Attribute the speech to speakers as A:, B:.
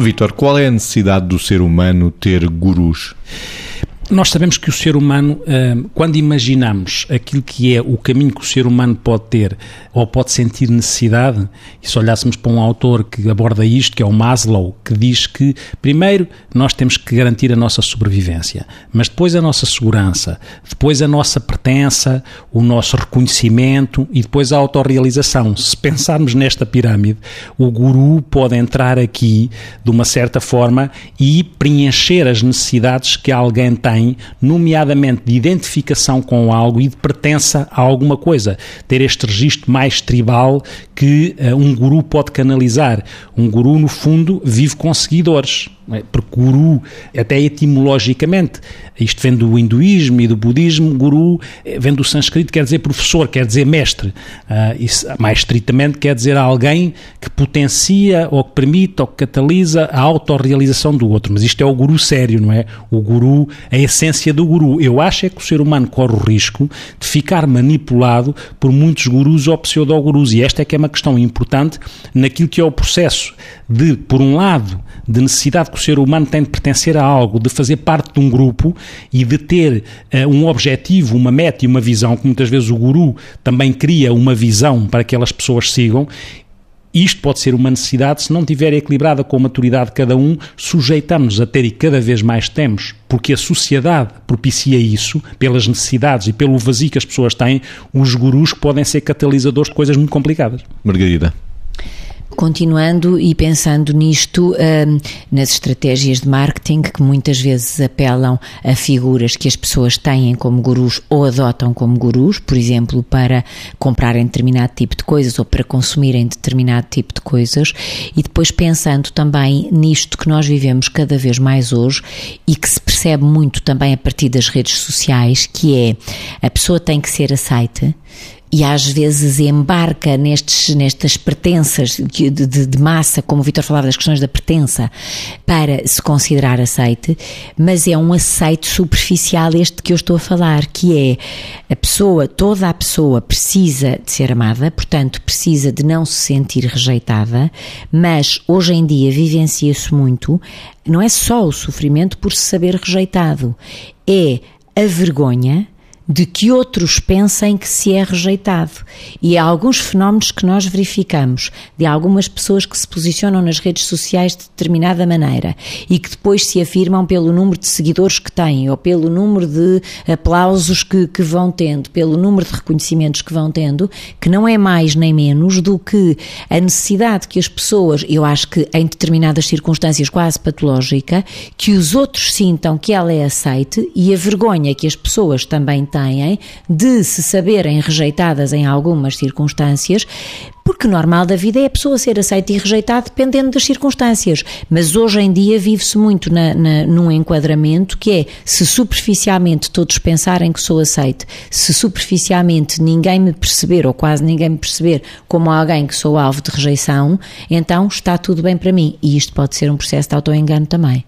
A: Vitor, qual é a necessidade do ser humano ter gurus?
B: Nós sabemos que o ser humano, eh, quando imaginamos aquilo que é o caminho que o ser humano pode ter ou pode sentir necessidade, e se olhássemos para um autor que aborda isto, que é o Maslow, que diz que, primeiro, nós temos que garantir a nossa sobrevivência, mas depois a nossa segurança, depois a nossa pertença, o nosso reconhecimento e depois a autorrealização. Se pensarmos nesta pirâmide, o guru pode entrar aqui de uma certa forma e preencher as necessidades que alguém tem tem, nomeadamente de identificação com algo e de pertença a alguma coisa. Ter este registro mais tribal que uh, um guru pode canalizar. Um guru, no fundo, vive com seguidores. É? Porque guru, até etimologicamente, isto vem do hinduísmo e do budismo, guru eh, vem do sânscrito, quer dizer professor, quer dizer mestre. Uh, isso, mais estritamente, quer dizer alguém que potencia ou que permite ou que catalisa a autorrealização do outro. Mas isto é o guru sério, não é? O guru, a essência do guru. Eu acho é que o ser humano corre o risco de ficar manipulado por muitos gurus ou pseudo-gurus. E esta é que é uma questão importante naquilo que é o processo de, por um lado, de necessidade que o ser humano tem de pertencer a algo, de fazer parte de um grupo e de ter uh, um objetivo, uma meta e uma visão, que muitas vezes o guru também cria uma visão para que aquelas pessoas sigam, isto pode ser uma necessidade, se não estiver equilibrada com a maturidade de cada um, sujeitamos a ter e cada vez mais temos, porque a sociedade propicia isso, pelas necessidades e pelo vazio que as pessoas têm, os gurus podem ser catalisadores de coisas muito complicadas.
A: Margarida.
C: Continuando e pensando nisto, hum, nas estratégias de marketing que muitas vezes apelam a figuras que as pessoas têm como gurus ou adotam como gurus, por exemplo, para comprarem determinado tipo de coisas ou para consumirem determinado tipo de coisas, e depois pensando também nisto que nós vivemos cada vez mais hoje e que se percebe muito também a partir das redes sociais, que é a pessoa tem que ser aceite e às vezes embarca nestes, nestas pertenças de, de, de, massa, como o Vitor falava das questões da pertença, para se considerar aceite, mas é um aceite superficial este que eu estou a falar, que é a pessoa, toda a pessoa precisa de ser amada, portanto precisa de não se sentir rejeitada, mas hoje em dia vivencia-se muito, não é só o sofrimento por se saber rejeitado, é a vergonha, de que outros pensem que se é rejeitado. E há alguns fenómenos que nós verificamos, de algumas pessoas que se posicionam nas redes sociais de determinada maneira e que depois se afirmam pelo número de seguidores que têm, ou pelo número de aplausos que, que vão tendo, pelo número de reconhecimentos que vão tendo, que não é mais nem menos do que a necessidade que as pessoas, eu acho que em determinadas circunstâncias quase patológica, que os outros sintam que ela é aceite e a vergonha que as pessoas também têm têm de se saberem rejeitadas em algumas circunstâncias, porque normal da vida é a pessoa ser aceita e rejeitada dependendo das circunstâncias. Mas hoje em dia vive-se muito na, na, num enquadramento que é se superficialmente todos pensarem que sou aceite, se superficialmente ninguém me perceber ou quase ninguém me perceber como alguém que sou alvo de rejeição, então está tudo bem para mim. E isto pode ser um processo de autoengano também.